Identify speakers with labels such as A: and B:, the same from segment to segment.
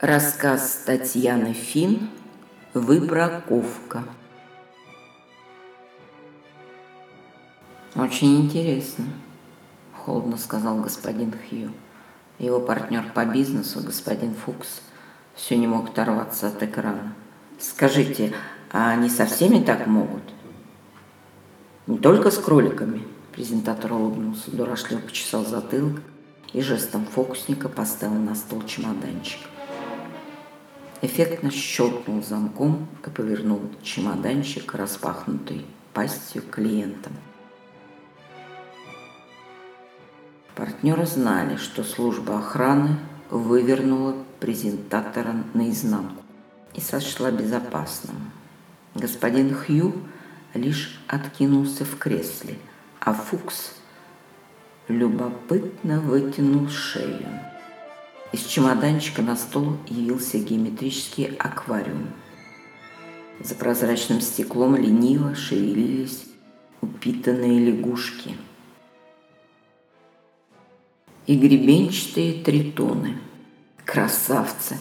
A: Рассказ Татьяны Фин «Выбраковка». «Очень интересно», – холодно сказал господин Хью. Его партнер по бизнесу, господин Фукс, все не мог оторваться от экрана. «Скажите, а они со всеми так могут?» «Не только с кроликами», – презентатор улыбнулся, дурашливо почесал затылок и жестом фокусника поставил на стол чемоданчик эффектно щелкнул замком и повернул чемоданчик распахнутой пастью клиентам. Партнеры знали, что служба охраны вывернула презентатора наизнанку и сошла безопасным. Господин Хью лишь откинулся в кресле, а Фукс любопытно вытянул шею. Из чемоданчика на стол явился геометрический аквариум. За прозрачным стеклом лениво шевелились упитанные лягушки. И гребенчатые тритоны. Красавцы,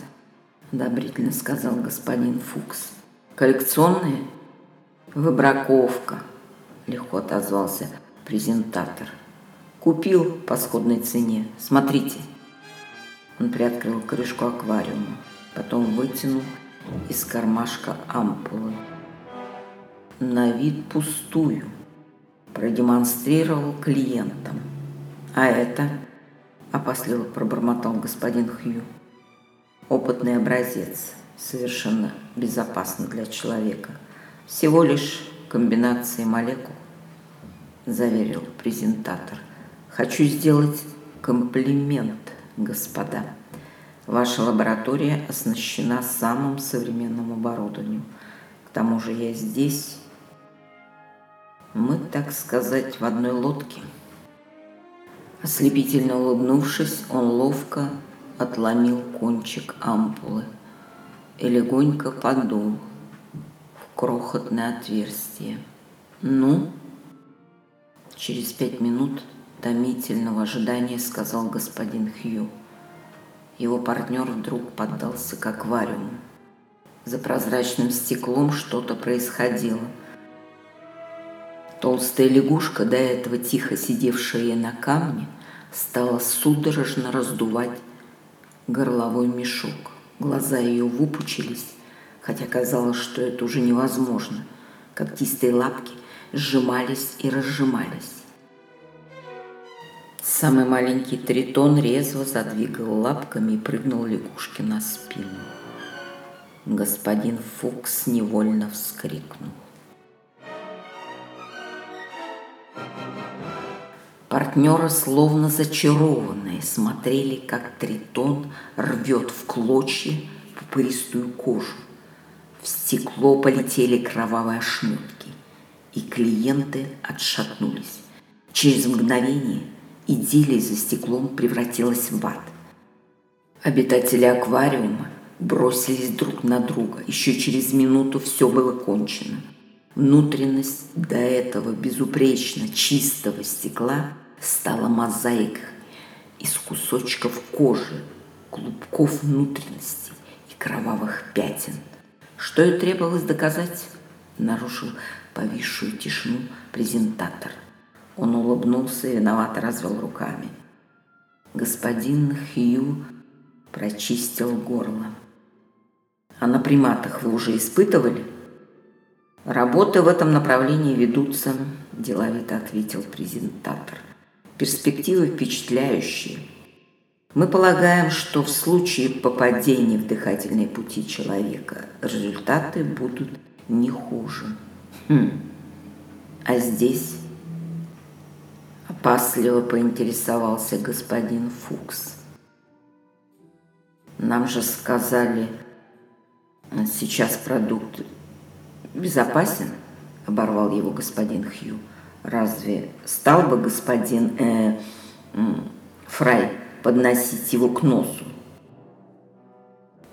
A: одобрительно сказал господин Фукс. Коллекционные? Выбраковка, легко отозвался презентатор. Купил по сходной цене. Смотрите. Он приоткрыл крышку аквариума, потом вытянул из кармашка ампулы. На вид пустую. Продемонстрировал клиентам. А это, опасливо пробормотал господин Хью, опытный образец, совершенно безопасно для человека. Всего лишь комбинации молекул, заверил презентатор. Хочу сделать комплимент – господа. Ваша лаборатория оснащена самым современным оборудованием. К тому же я здесь. Мы, так сказать, в одной лодке. Ослепительно улыбнувшись, он ловко отломил кончик ампулы и легонько подул в крохотное отверстие. Ну, через пять минут томительного ожидания сказал господин Хью. Его партнер вдруг поддался к аквариуму. За прозрачным стеклом что-то происходило. Толстая лягушка, до этого тихо сидевшая на камне, стала судорожно раздувать горловой мешок. Глаза ее выпучились, хотя казалось, что это уже невозможно. Когтистые лапки сжимались и разжимались. Самый маленький тритон резво задвигал лапками и прыгнул лягушке на спину. Господин Фукс невольно вскрикнул. Партнеры, словно зачарованные, смотрели, как тритон рвет в клочья пупыристую кожу. В стекло полетели кровавые ошметки, и клиенты отшатнулись. Через мгновение – идиллия за стеклом превратилась в ад. Обитатели аквариума бросились друг на друга. Еще через минуту все было кончено. Внутренность до этого безупречно чистого стекла стала мозаикой из кусочков кожи, клубков внутренности и кровавых пятен. Что и требовалось доказать, нарушил повисшую тишину презентатор – он улыбнулся и виновато развел руками. Господин Хью прочистил горло. А на приматах вы уже испытывали? Работы в этом направлении ведутся, деловито ответил презентатор. Перспективы впечатляющие. Мы полагаем, что в случае попадения в дыхательные пути человека результаты будут не хуже. Хм. А здесь Опасливо поинтересовался господин Фукс. Нам же сказали, сейчас продукт безопасен, оборвал его господин Хью. Разве стал бы господин э, Фрай подносить его к носу?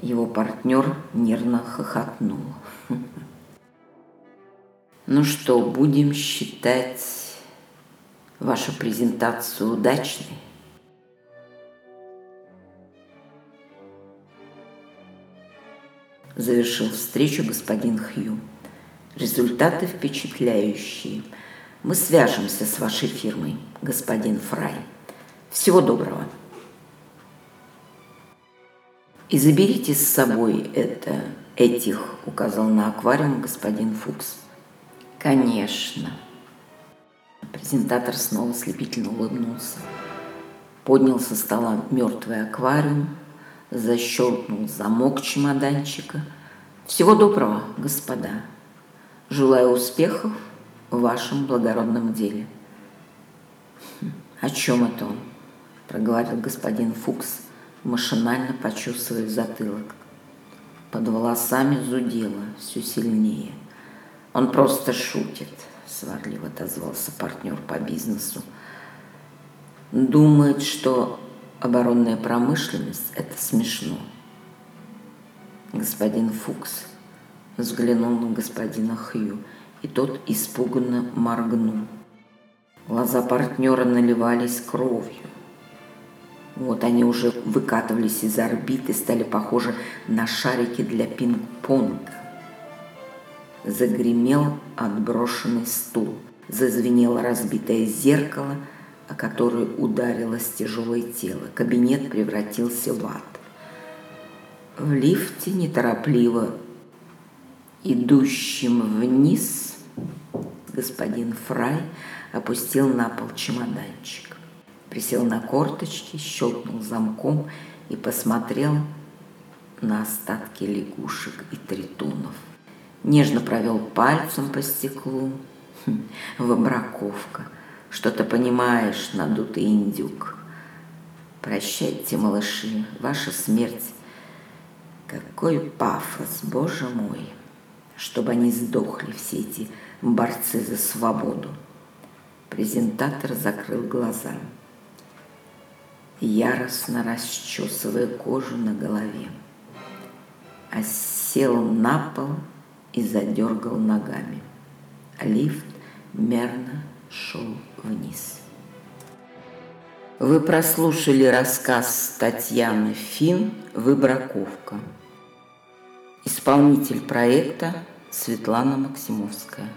A: Его партнер нервно хохотнул. Ну что, будем считать вашу презентацию удачной. завершил встречу господин Хью. Результаты впечатляющие. Мы свяжемся с вашей фирмой, господин Фрай. Всего доброго. И заберите с собой это, этих, указал на аквариум господин Фукс. Конечно. Презентатор снова слепительно улыбнулся. Поднял со стола мертвый аквариум, защелкнул замок чемоданчика. Всего доброго, господа. Желаю успехов в вашем благородном деле. «Хм, о чем это он? проговорил господин Фукс, машинально почувствуя затылок. Под волосами зудело все сильнее. Он просто шутит, сварливо отозвался партнер по бизнесу. Думает, что оборонная промышленность – это смешно. Господин Фукс взглянул на господина Хью, и тот испуганно моргнул. Глаза партнера наливались кровью. Вот они уже выкатывались из орбиты, стали похожи на шарики для пинг-понга. Загремел отброшенный стул, зазвенело разбитое зеркало, о которое ударилось тяжелое тело. Кабинет превратился в ад. В лифте неторопливо идущим вниз господин Фрай опустил на пол чемоданчик присел на корточки, щелкнул замком и посмотрел на остатки лягушек и тритонов. Нежно провел пальцем по стеклу. Хм, выбраковка. Что-то понимаешь, надутый индюк. Прощайте, малыши, ваша смерть. Какой пафос, боже мой. Чтобы они сдохли, все эти борцы за свободу. Презентатор закрыл глаза яростно расчесывая кожу на голове, а сел на пол и задергал ногами. Лифт мерно шел вниз. Вы прослушали рассказ Татьяны Фин «Выбраковка». Исполнитель проекта Светлана Максимовская.